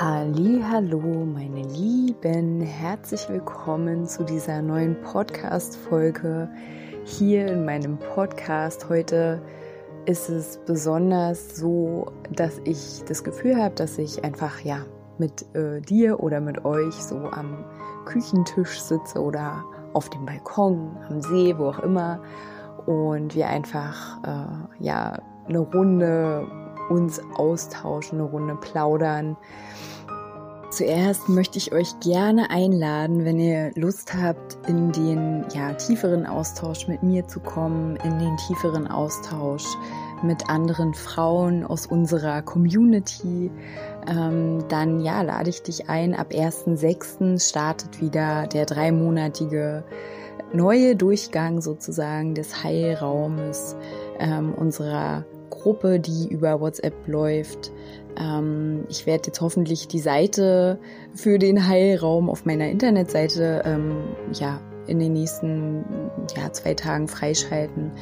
Hallo, meine Lieben, herzlich willkommen zu dieser neuen Podcast Folge hier in meinem Podcast. Heute ist es besonders so, dass ich das Gefühl habe, dass ich einfach ja mit äh, dir oder mit euch so am Küchentisch sitze oder auf dem Balkon, am See, wo auch immer und wir einfach äh, ja eine Runde uns austauschen, eine Runde plaudern Zuerst möchte ich euch gerne einladen, wenn ihr Lust habt, in den ja, tieferen Austausch mit mir zu kommen, in den tieferen Austausch mit anderen Frauen aus unserer Community, ähm, dann ja, lade ich dich ein. Ab 1.6. startet wieder der dreimonatige neue Durchgang sozusagen des Heilraumes ähm, unserer Gruppe, die über WhatsApp läuft. Ähm, ich werde jetzt hoffentlich die Seite für den Heilraum auf meiner Internetseite ähm, ja in den nächsten ja, zwei Tagen freischalten.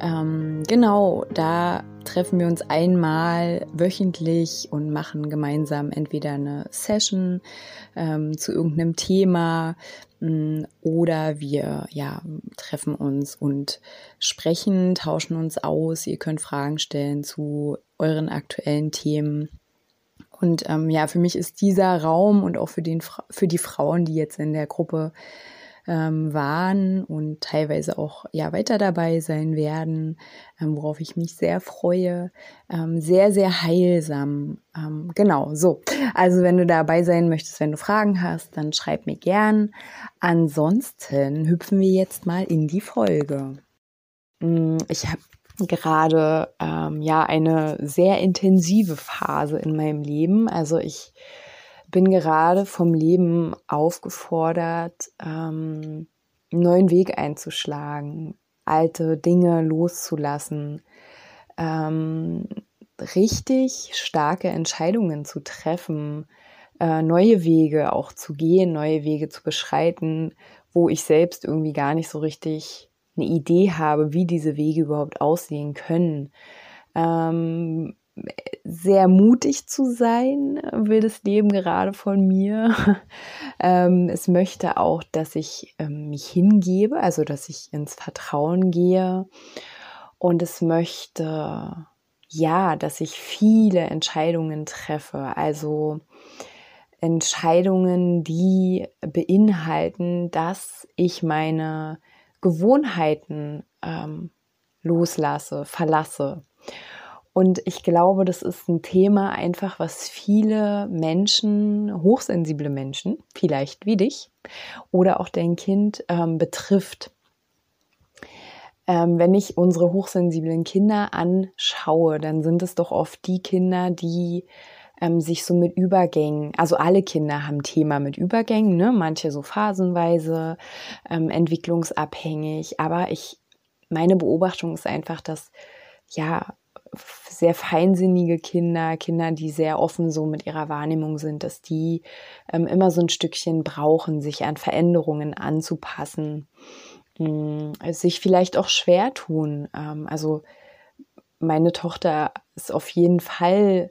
Ähm, genau, da treffen wir uns einmal wöchentlich und machen gemeinsam entweder eine Session ähm, zu irgendeinem Thema mm, oder wir ja, treffen uns und sprechen, tauschen uns aus. Ihr könnt Fragen stellen zu euren aktuellen Themen. Und ähm, ja, für mich ist dieser Raum und auch für, den, für die Frauen, die jetzt in der Gruppe ähm, waren und teilweise auch ja weiter dabei sein werden, ähm, worauf ich mich sehr freue. Ähm, sehr, sehr heilsam. Ähm, genau, so. Also wenn du dabei sein möchtest, wenn du Fragen hast, dann schreib mir gern. Ansonsten hüpfen wir jetzt mal in die Folge. Mm, ich habe gerade ähm, ja eine sehr intensive Phase in meinem Leben. Also ich bin gerade vom Leben aufgefordert, ähm, einen neuen Weg einzuschlagen, alte Dinge loszulassen, ähm, richtig starke Entscheidungen zu treffen, äh, neue Wege auch zu gehen, neue Wege zu beschreiten, wo ich selbst irgendwie gar nicht so richtig eine Idee habe, wie diese Wege überhaupt aussehen können. Ähm, sehr mutig zu sein, will das Leben gerade von mir. ähm, es möchte auch, dass ich ähm, mich hingebe, also dass ich ins Vertrauen gehe. Und es möchte, ja, dass ich viele Entscheidungen treffe. Also Entscheidungen, die beinhalten, dass ich meine Gewohnheiten ähm, loslasse, verlasse. Und ich glaube, das ist ein Thema einfach, was viele Menschen, hochsensible Menschen, vielleicht wie dich oder auch dein Kind ähm, betrifft. Ähm, wenn ich unsere hochsensiblen Kinder anschaue, dann sind es doch oft die Kinder, die ähm, sich so mit Übergängen, also alle Kinder haben Thema mit Übergängen, ne? manche so phasenweise, ähm, entwicklungsabhängig, aber ich, meine Beobachtung ist einfach, dass ja, sehr feinsinnige Kinder, Kinder, die sehr offen so mit ihrer Wahrnehmung sind, dass die ähm, immer so ein Stückchen brauchen, sich an Veränderungen anzupassen, mh, hm, sich vielleicht auch schwer tun. Ähm, also meine Tochter ist auf jeden Fall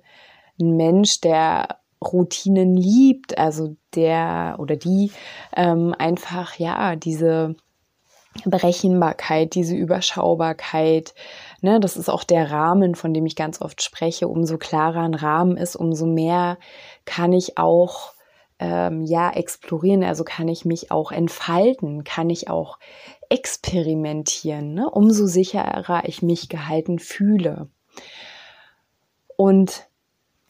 ein Mensch, der Routinen liebt, also der oder die ähm, einfach ja diese Berechenbarkeit, diese Überschaubarkeit, ne, das ist auch der Rahmen, von dem ich ganz oft spreche. Umso klarer ein Rahmen ist, umso mehr kann ich auch ähm, ja explorieren, also kann ich mich auch entfalten, kann ich auch experimentieren, ne, umso sicherer ich mich gehalten fühle. Und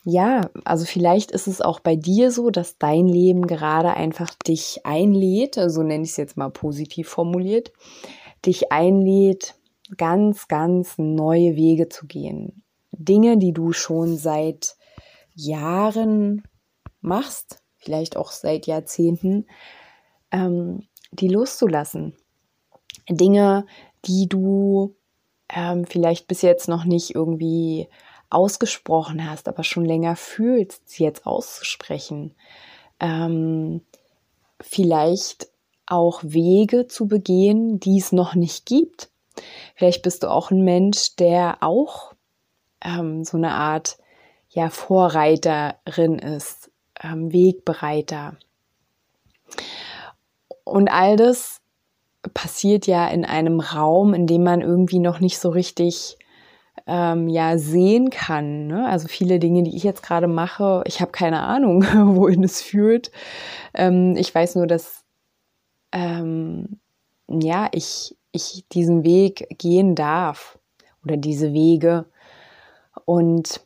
ja, also vielleicht ist es auch bei dir so, dass dein Leben gerade einfach dich einlädt, so also nenne ich es jetzt mal positiv formuliert, dich einlädt, ganz, ganz neue Wege zu gehen. Dinge, die du schon seit Jahren machst, vielleicht auch seit Jahrzehnten, ähm, die loszulassen. Dinge, die du ähm, vielleicht bis jetzt noch nicht irgendwie ausgesprochen hast, aber schon länger fühlst, sie jetzt auszusprechen. Ähm, vielleicht auch Wege zu begehen, die es noch nicht gibt. Vielleicht bist du auch ein Mensch, der auch ähm, so eine Art ja, Vorreiterin ist, ähm, Wegbereiter. Und all das passiert ja in einem Raum, in dem man irgendwie noch nicht so richtig ähm, ja sehen kann. Ne? Also viele Dinge, die ich jetzt gerade mache, ich habe keine Ahnung, wohin es führt. Ähm, ich weiß nur, dass ähm, ja ich ich diesen Weg gehen darf oder diese Wege. Und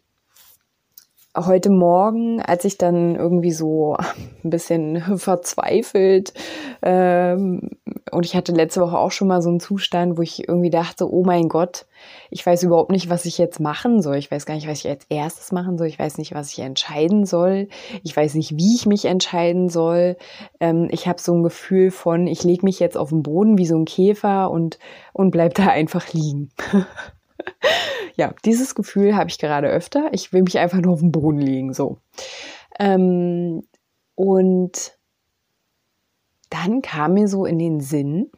heute Morgen, als ich dann irgendwie so ein bisschen verzweifelt ähm, und ich hatte letzte Woche auch schon mal so einen Zustand, wo ich irgendwie dachte, oh mein Gott, ich weiß überhaupt nicht, was ich jetzt machen soll. Ich weiß gar nicht, was ich als erstes machen soll. Ich weiß nicht, was ich entscheiden soll. Ich weiß nicht, wie ich mich entscheiden soll. Ähm, ich habe so ein Gefühl von, ich lege mich jetzt auf den Boden wie so ein Käfer und, und bleib da einfach liegen. ja, dieses Gefühl habe ich gerade öfter. Ich will mich einfach nur auf den Boden legen, so. Ähm, und dann kam mir so in den Sinn,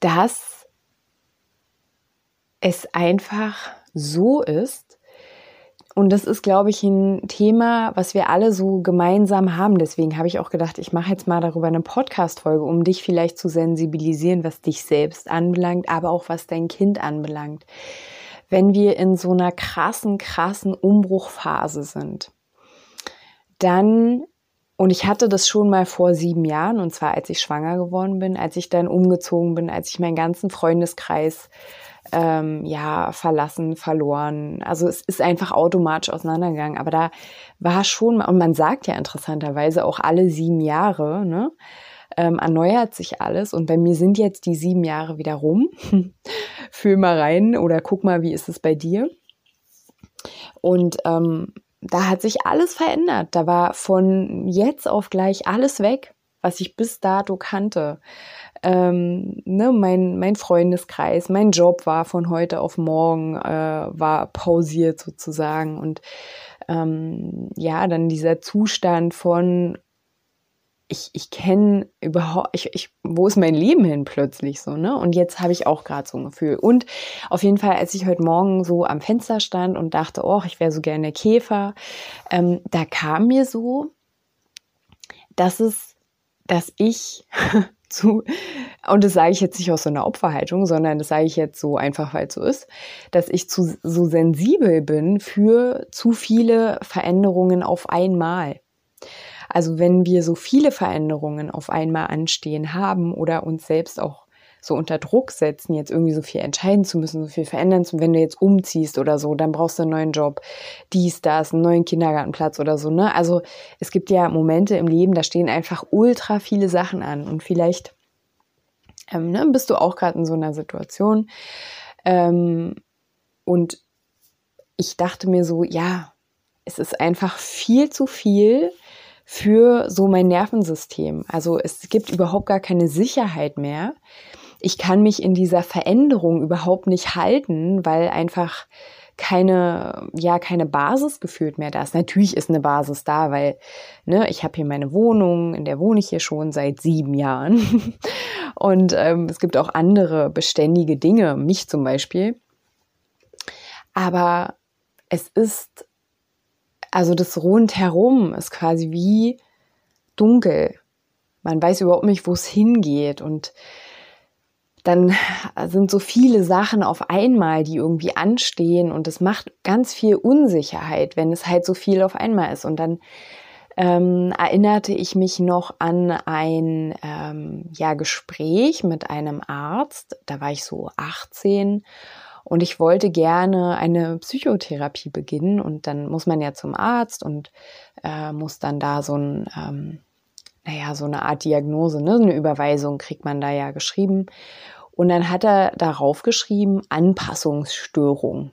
dass es einfach so ist, und das ist, glaube ich, ein Thema, was wir alle so gemeinsam haben. Deswegen habe ich auch gedacht, ich mache jetzt mal darüber eine Podcast-Folge, um dich vielleicht zu sensibilisieren, was dich selbst anbelangt, aber auch was dein Kind anbelangt. Wenn wir in so einer krassen, krassen Umbruchphase sind, dann, und ich hatte das schon mal vor sieben Jahren, und zwar als ich schwanger geworden bin, als ich dann umgezogen bin, als ich meinen ganzen Freundeskreis ähm, ja, verlassen, verloren. Also es ist einfach automatisch auseinandergegangen. Aber da war schon, und man sagt ja interessanterweise auch alle sieben Jahre, ne? Ähm, erneuert sich alles. Und bei mir sind jetzt die sieben Jahre wieder rum. Fühl mal rein oder guck mal, wie ist es bei dir. Und ähm, da hat sich alles verändert. Da war von jetzt auf gleich alles weg, was ich bis dato kannte ähm, ne, mein, mein Freundeskreis, mein Job war von heute auf morgen, äh, war pausiert sozusagen. Und ähm, ja, dann dieser Zustand von, ich, ich kenne überhaupt, ich, ich, wo ist mein Leben hin plötzlich so, ne? Und jetzt habe ich auch gerade so ein Gefühl. Und auf jeden Fall, als ich heute Morgen so am Fenster stand und dachte, oh, ich wäre so gerne Käfer, ähm, da kam mir so, dass es, dass ich zu, und das sage ich jetzt nicht aus so einer Opferhaltung, sondern das sage ich jetzt so einfach, weil es so ist, dass ich zu, so sensibel bin für zu viele Veränderungen auf einmal. Also wenn wir so viele Veränderungen auf einmal anstehen haben oder uns selbst auch so unter Druck setzen, jetzt irgendwie so viel entscheiden zu müssen, so viel verändern zu müssen. Wenn du jetzt umziehst oder so, dann brauchst du einen neuen Job, dies, das, einen neuen Kindergartenplatz oder so, ne? Also es gibt ja Momente im Leben, da stehen einfach ultra viele Sachen an und vielleicht ähm, ne, bist du auch gerade in so einer Situation. Ähm, und ich dachte mir so, ja, es ist einfach viel zu viel für so mein Nervensystem. Also es gibt überhaupt gar keine Sicherheit mehr ich kann mich in dieser Veränderung überhaupt nicht halten, weil einfach keine, ja, keine Basis gefühlt mehr da ist. Natürlich ist eine Basis da, weil ne, ich habe hier meine Wohnung, in der wohne ich hier schon seit sieben Jahren. Und ähm, es gibt auch andere beständige Dinge, mich zum Beispiel. Aber es ist, also das rundherum ist quasi wie dunkel. Man weiß überhaupt nicht, wo es hingeht. Und dann sind so viele Sachen auf einmal, die irgendwie anstehen und es macht ganz viel Unsicherheit, wenn es halt so viel auf einmal ist. Und dann ähm, erinnerte ich mich noch an ein ähm, ja, Gespräch mit einem Arzt. Da war ich so 18 und ich wollte gerne eine Psychotherapie beginnen. Und dann muss man ja zum Arzt und äh, muss dann da so ein ähm, naja, so eine Art Diagnose, ne? eine Überweisung kriegt man da ja geschrieben. Und dann hat er darauf geschrieben, Anpassungsstörung.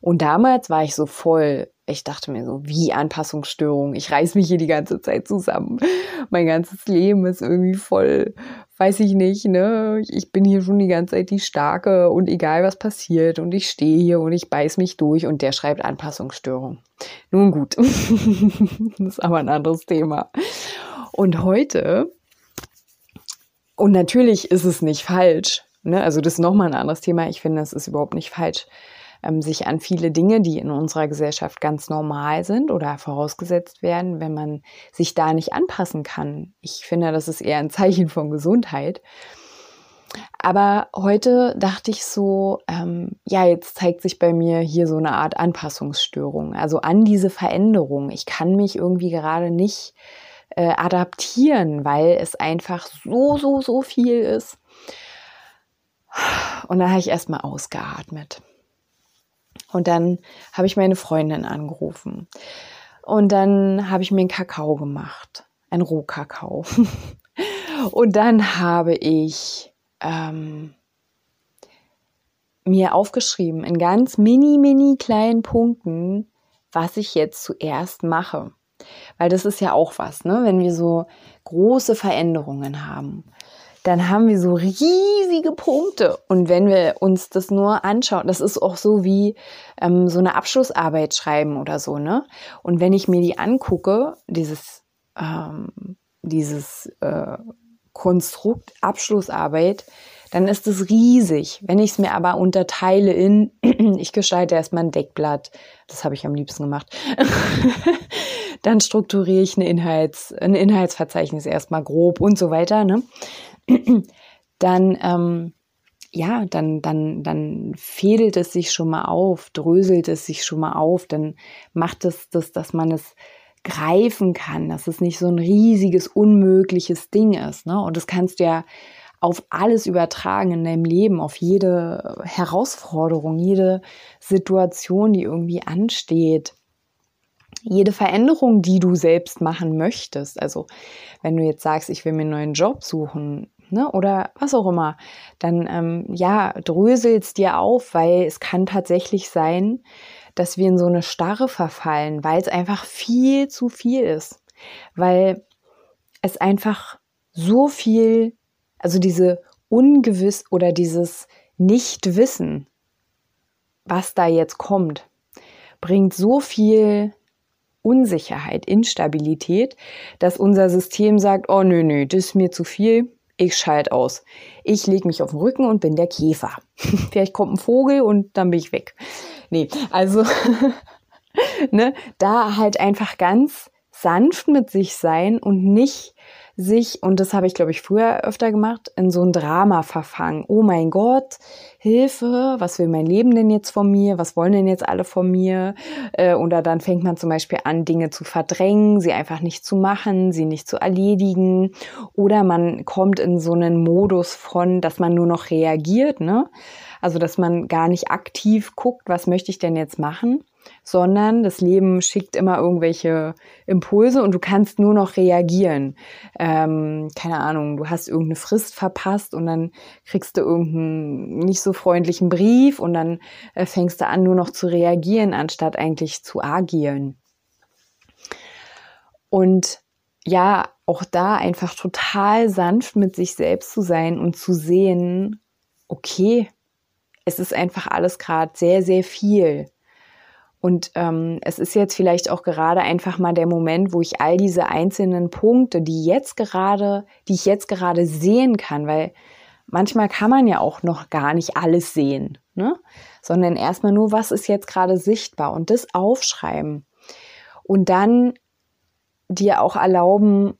Und damals war ich so voll ich dachte mir so, wie Anpassungsstörung. Ich reiß mich hier die ganze Zeit zusammen. Mein ganzes Leben ist irgendwie voll, weiß ich nicht, ne? Ich bin hier schon die ganze Zeit die Starke und egal was passiert und ich stehe hier und ich beiß mich durch und der schreibt Anpassungsstörung. Nun gut. das ist aber ein anderes Thema. Und heute, und natürlich ist es nicht falsch, ne? Also das ist nochmal ein anderes Thema. Ich finde, es ist überhaupt nicht falsch ähm, sich an viele Dinge, die in unserer Gesellschaft ganz normal sind oder vorausgesetzt werden, wenn man sich da nicht anpassen kann. Ich finde, das ist eher ein Zeichen von Gesundheit. Aber heute dachte ich so, ähm, ja, jetzt zeigt sich bei mir hier so eine Art Anpassungsstörung, also an diese Veränderung. Ich kann mich irgendwie gerade nicht äh, adaptieren, weil es einfach so, so, so viel ist. Und da habe ich erstmal ausgeatmet. Und dann habe ich meine Freundin angerufen. Und dann habe ich mir einen Kakao gemacht, einen Rohkakao. Und dann habe ich ähm, mir aufgeschrieben in ganz mini, mini kleinen Punkten, was ich jetzt zuerst mache. Weil das ist ja auch was, ne? wenn wir so große Veränderungen haben dann haben wir so riesige Punkte. Und wenn wir uns das nur anschauen, das ist auch so wie ähm, so eine Abschlussarbeit schreiben oder so, ne? Und wenn ich mir die angucke, dieses, ähm, dieses äh, Konstrukt Abschlussarbeit, dann ist es riesig. Wenn ich es mir aber unterteile in, ich gestalte erstmal ein Deckblatt, das habe ich am liebsten gemacht, dann strukturiere ich eine Inhalts, ein Inhaltsverzeichnis erstmal grob und so weiter. Ne? Dann ähm, ja, dann, dann, dann fädelt es sich schon mal auf, dröselt es sich schon mal auf, dann macht es das, dass man es greifen kann, dass es nicht so ein riesiges, unmögliches Ding ist. Ne? Und das kannst du ja auf alles übertragen in deinem Leben, auf jede Herausforderung, jede Situation, die irgendwie ansteht jede Veränderung, die du selbst machen möchtest. Also wenn du jetzt sagst, ich will mir einen neuen Job suchen, ne, oder was auch immer, dann ähm, ja, dröselst dir auf, weil es kann tatsächlich sein, dass wir in so eine Starre verfallen, weil es einfach viel zu viel ist. Weil es einfach so viel, also diese Ungewiss oder dieses Nichtwissen, was da jetzt kommt, bringt so viel Unsicherheit, Instabilität, dass unser System sagt, oh nö, nö, das ist mir zu viel, ich schalte aus. Ich lege mich auf den Rücken und bin der Käfer. Vielleicht kommt ein Vogel und dann bin ich weg. Nee, also ne, da halt einfach ganz sanft mit sich sein und nicht sich, und das habe ich, glaube ich, früher öfter gemacht, in so ein Drama verfangen. Oh mein Gott, Hilfe, was will mein Leben denn jetzt von mir? Was wollen denn jetzt alle von mir? Äh, oder dann fängt man zum Beispiel an, Dinge zu verdrängen, sie einfach nicht zu machen, sie nicht zu erledigen. Oder man kommt in so einen Modus von, dass man nur noch reagiert, ne? Also, dass man gar nicht aktiv guckt, was möchte ich denn jetzt machen, sondern das Leben schickt immer irgendwelche Impulse und du kannst nur noch reagieren. Ähm, keine Ahnung, du hast irgendeine Frist verpasst und dann kriegst du irgendeinen nicht so freundlichen Brief und dann äh, fängst du an, nur noch zu reagieren, anstatt eigentlich zu agieren. Und ja, auch da einfach total sanft mit sich selbst zu sein und zu sehen, okay, es ist einfach alles gerade sehr, sehr viel. Und ähm, es ist jetzt vielleicht auch gerade einfach mal der Moment, wo ich all diese einzelnen Punkte, die jetzt gerade, die ich jetzt gerade sehen kann, weil manchmal kann man ja auch noch gar nicht alles sehen, ne? sondern erstmal nur, was ist jetzt gerade sichtbar und das aufschreiben. Und dann dir auch erlauben,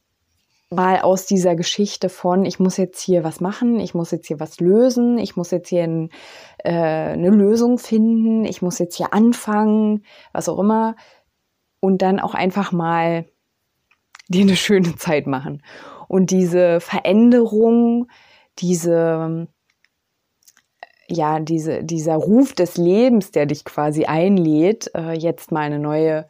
mal aus dieser Geschichte von, ich muss jetzt hier was machen, ich muss jetzt hier was lösen, ich muss jetzt hier ein, äh, eine Lösung finden, ich muss jetzt hier anfangen, was auch immer, und dann auch einfach mal dir eine schöne Zeit machen. Und diese Veränderung, diese, ja, diese, dieser Ruf des Lebens, der dich quasi einlädt, äh, jetzt mal eine neue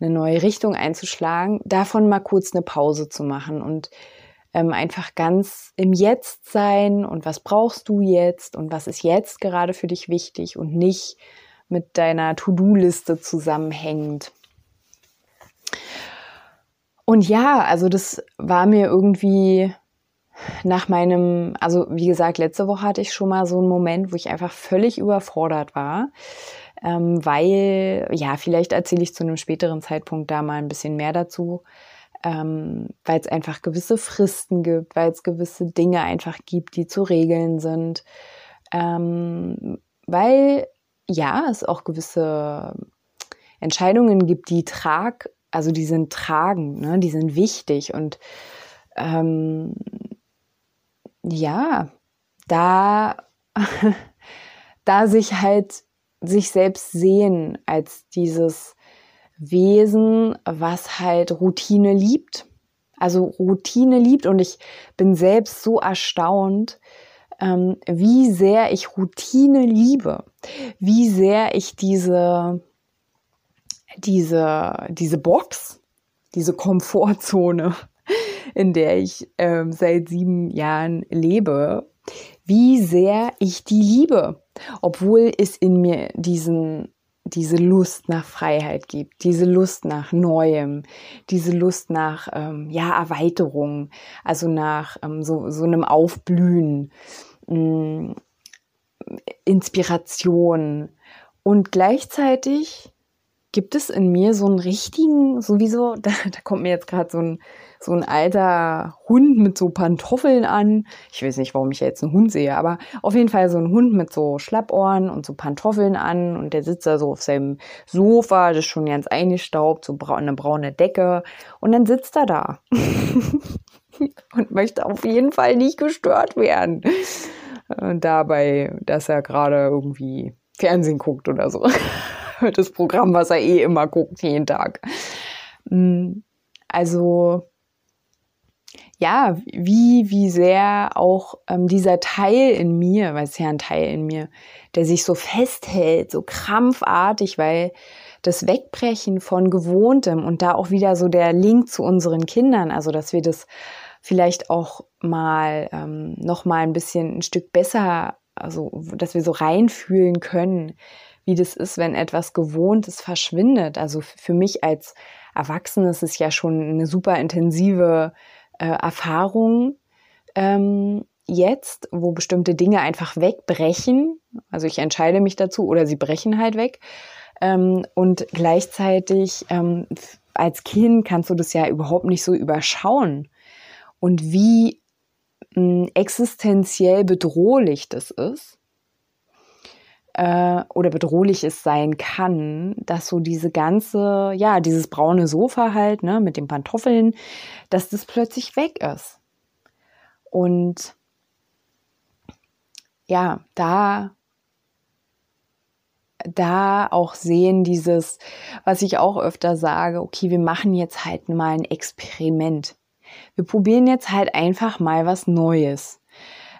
eine neue Richtung einzuschlagen, davon mal kurz eine Pause zu machen und ähm, einfach ganz im Jetzt sein und was brauchst du jetzt und was ist jetzt gerade für dich wichtig und nicht, mit deiner To-Do-Liste zusammenhängt. Und ja, also das war mir irgendwie nach meinem, also wie gesagt, letzte Woche hatte ich schon mal so einen Moment, wo ich einfach völlig überfordert war, ähm, weil, ja, vielleicht erzähle ich zu einem späteren Zeitpunkt da mal ein bisschen mehr dazu, ähm, weil es einfach gewisse Fristen gibt, weil es gewisse Dinge einfach gibt, die zu regeln sind, ähm, weil, ja, es auch gewisse Entscheidungen gibt, die trag, also die sind tragend, ne? die sind wichtig. Und ähm, ja, da, da sich halt sich selbst sehen als dieses Wesen, was halt Routine liebt. Also Routine liebt und ich bin selbst so erstaunt, ähm, wie sehr ich Routine liebe, wie sehr ich diese, diese, diese Box, diese Komfortzone in der ich ähm, seit sieben Jahren lebe, wie sehr ich die liebe, obwohl es in mir diesen diese Lust nach Freiheit gibt, diese Lust nach Neuem, diese Lust nach ähm, ja Erweiterung, also nach ähm, so, so einem Aufblühen, mh, mm, Inspiration. Und gleichzeitig gibt es in mir so einen richtigen, sowieso, da, da kommt mir jetzt gerade so ein so ein alter Hund mit so Pantoffeln an. Ich weiß nicht, warum ich jetzt einen Hund sehe, aber auf jeden Fall so ein Hund mit so Schlappohren und so Pantoffeln an und der sitzt da so auf seinem Sofa, das ist schon ganz eingestaubt, so eine braune Decke und dann sitzt er da und möchte auf jeden Fall nicht gestört werden. Und dabei, dass er gerade irgendwie Fernsehen guckt oder so. Das Programm, was er eh immer guckt, jeden Tag. Mm, also ja, wie, wie sehr auch ähm, dieser Teil in mir, weil es ist ja ein Teil in mir, der sich so festhält, so krampfartig, weil das Wegbrechen von Gewohntem und da auch wieder so der Link zu unseren Kindern, also dass wir das vielleicht auch mal ähm, noch mal ein bisschen ein Stück besser, also dass wir so reinfühlen können, wie das ist, wenn etwas Gewohntes verschwindet. Also für mich als Erwachsene ist es ja schon eine super intensive äh, Erfahrung ähm, jetzt, wo bestimmte Dinge einfach wegbrechen. Also ich entscheide mich dazu oder sie brechen halt weg. Ähm, und gleichzeitig ähm, als Kind kannst du das ja überhaupt nicht so überschauen. Und wie mh, hm, existenziell bedrohlich das ist äh, oder bedrohlich es sein kann, dass so diese ganze, ja, dieses braune Sofa halt, ne, mit den Pantoffeln, dass das plötzlich weg ist. Und ja, da da auch sehen dieses, was ich auch öfter sage, okay, wir machen jetzt halt mal ein Experiment. Wir probieren jetzt halt einfach mal was Neues.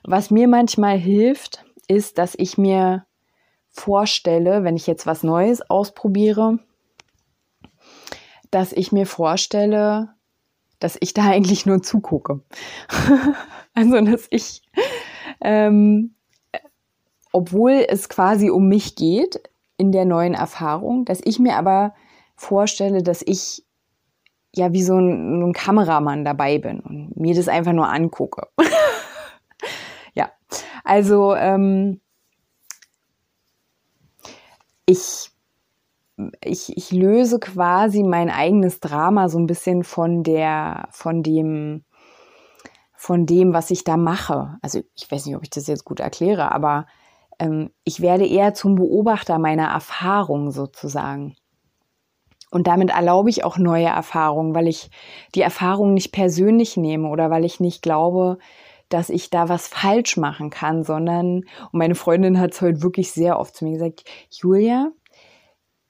Was mir manchmal hilft, ist, dass ich mir vorstelle, wenn ich jetzt was Neues ausprobiere, dass ich mir vorstelle, dass ich da eigentlich nur zugucke. also, dass ich, ähm, obwohl es quasi um mich geht in der neuen Erfahrung, dass ich mir aber vorstelle, dass ich ja wie so ein, ein Kameramann dabei bin und mir das einfach nur angucke. ja, also ähm, ich, ich, ich löse quasi mein eigenes Drama so ein bisschen von der, von dem, von dem, was ich da mache. Also ich weiß nicht, ob ich das jetzt gut erkläre, aber ähm, ich werde eher zum Beobachter meiner Erfahrung sozusagen. Und damit erlaube ich auch neue Erfahrungen, weil ich die Erfahrung nicht persönlich nehme oder weil ich nicht glaube, dass ich da was falsch machen kann, sondern, und meine Freundin hat es heute wirklich sehr oft zu mir gesagt, Julia,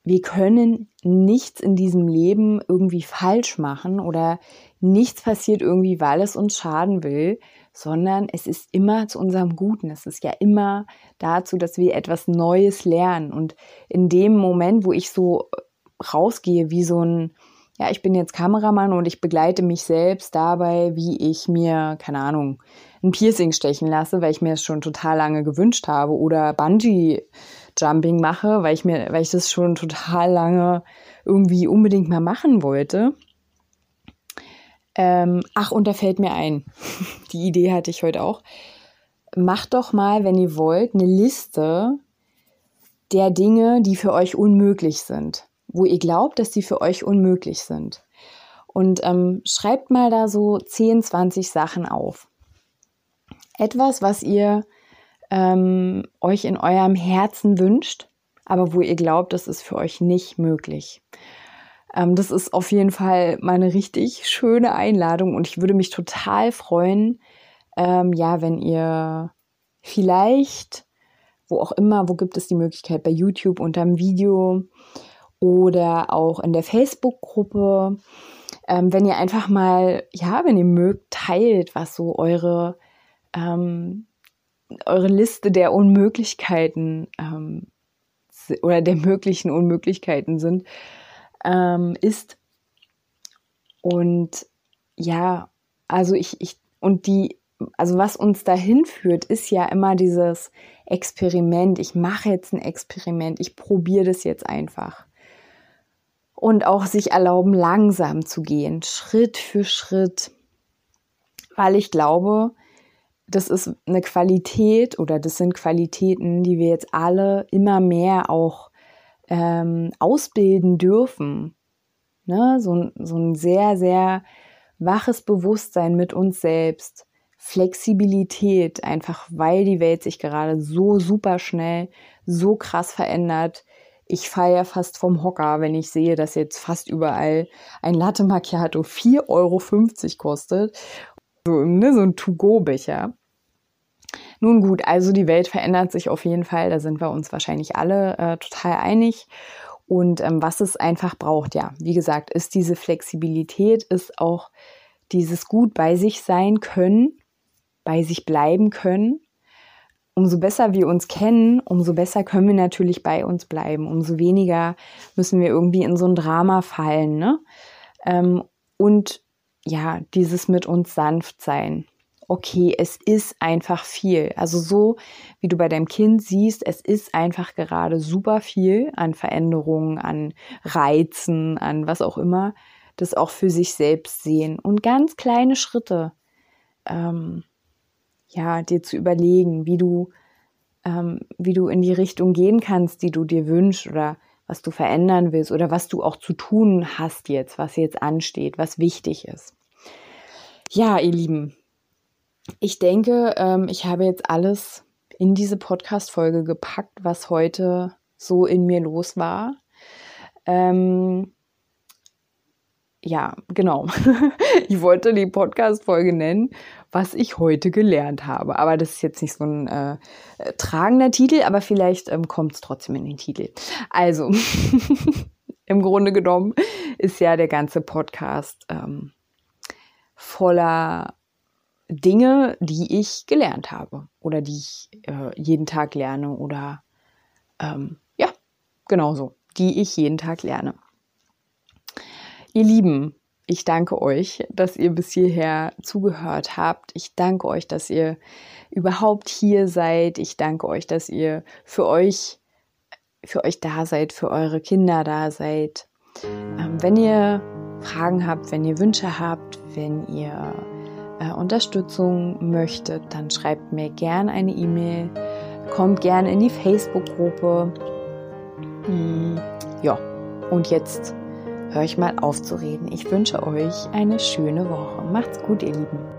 wir können nichts in diesem Leben irgendwie falsch machen oder nichts passiert irgendwie, weil es uns schaden will, sondern es ist immer zu unserem Guten. Es ist ja immer dazu, dass wir etwas Neues lernen. Und in dem Moment, wo ich so rausgehe, wie so ein, ja, ich bin jetzt Kameramann und ich begleite mich selbst dabei, wie ich mir, keine Ahnung, ein Piercing stechen lasse, weil ich mir es schon total lange gewünscht habe oder Bungee Jumping mache, weil ich mir, weil ich das schon total lange irgendwie unbedingt mal machen wollte. Ähm, ach, und da fällt mir ein, die Idee hatte ich heute auch. Macht doch mal, wenn ihr wollt, eine Liste der Dinge, die für euch unmöglich sind, wo ihr glaubt, dass sie für euch unmöglich sind. Und ähm, schreibt mal da so 10, 20 Sachen auf. Etwas, was ihr ähm, euch in eurem Herzen wünscht, aber wo ihr glaubt, das ist für euch nicht möglich. Ähm, das ist auf jeden Fall mal eine richtig schöne Einladung und ich würde mich total freuen, ähm, ja, wenn ihr vielleicht, wo auch immer, wo gibt es die Möglichkeit, bei YouTube unter dem Video oder auch in der Facebook-Gruppe, ähm, wenn ihr einfach mal, ja, wenn ihr mögt, teilt, was so eure, ähm, eure Liste der Unmöglichkeiten ähm, oder der möglichen Unmöglichkeiten sind, ähm, ist. Und ja, also ich, ich, und die, also was uns dahin führt, ist ja immer dieses Experiment. Ich mache jetzt ein Experiment, ich probiere das jetzt einfach und auch sich erlauben, langsam zu gehen, Schritt für Schritt, weil ich glaube, das ist eine Qualität oder das sind Qualitäten, die wir jetzt alle immer mehr auch ähm, ausbilden dürfen. Ne? So, so ein sehr, sehr waches Bewusstsein mit uns selbst. Flexibilität, einfach weil die Welt sich gerade so super schnell, so krass verändert, ich falle ja fast vom Hocker, wenn ich sehe, dass jetzt fast überall ein Latte Macchiato 4,50 Euro kostet. So, ne, so ein To-Go-Becher. Nun gut, also die Welt verändert sich auf jeden Fall. Da sind wir uns wahrscheinlich alle äh, total einig. Und ähm, was es einfach braucht, ja, wie gesagt, ist diese Flexibilität, ist auch dieses gut bei sich sein können, bei sich bleiben können umso besser wir uns kennen, umso besser können wir natürlich bei uns bleiben. Umso weniger müssen wir irgendwie in so ein Drama fallen. Ne? Ähm, und ja, dieses mit uns sanft sein. Okay, es ist einfach viel. Also so, wie du bei deinem Kind siehst, es ist einfach gerade super viel an Veränderungen, an Reizen, an was auch immer, das auch für sich selbst sehen. Und ganz kleine Schritte. Ähm, ja, dir zu überlegen, wie du, ähm, wie du in die Richtung gehen kannst, die du dir wünschst oder was du verändern willst oder was du auch zu tun hast jetzt, was jetzt ansteht, was wichtig ist. Ja, ihr Lieben, ich denke, ähm, ich habe jetzt alles in diese Podcast-Folge gepackt, was heute so in mir los war. Ähm, ja, genau. ich wollte die Podcast-Folge nennen, was ich heute gelernt habe. Aber das ist jetzt nicht so ein äh, tragender Titel, aber vielleicht ähm, kommt es trotzdem in den Titel. Also, im Grunde genommen ist ja der ganze Podcast ähm, voller Dinge, die ich gelernt habe oder die ich äh, jeden Tag lerne oder ähm, ja, genauso, die ich jeden Tag lerne. Ihr Lieben, ich danke euch, dass ihr bis hierher zugehört habt. Ich danke euch, dass ihr überhaupt hier seid. Ich danke euch, dass ihr für euch, für euch da seid, für eure Kinder da seid. Ähm, wenn ihr Fragen habt, wenn ihr Wünsche habt, wenn ihr äh, Unterstützung möchtet, dann schreibt mir gerne eine E-Mail, kommt gerne in die Facebook-Gruppe. Hm, ja, und jetzt höre ich mal auf zu reden. Ich wünsche euch eine schöne Woche. Macht's gut, ihr Lieben.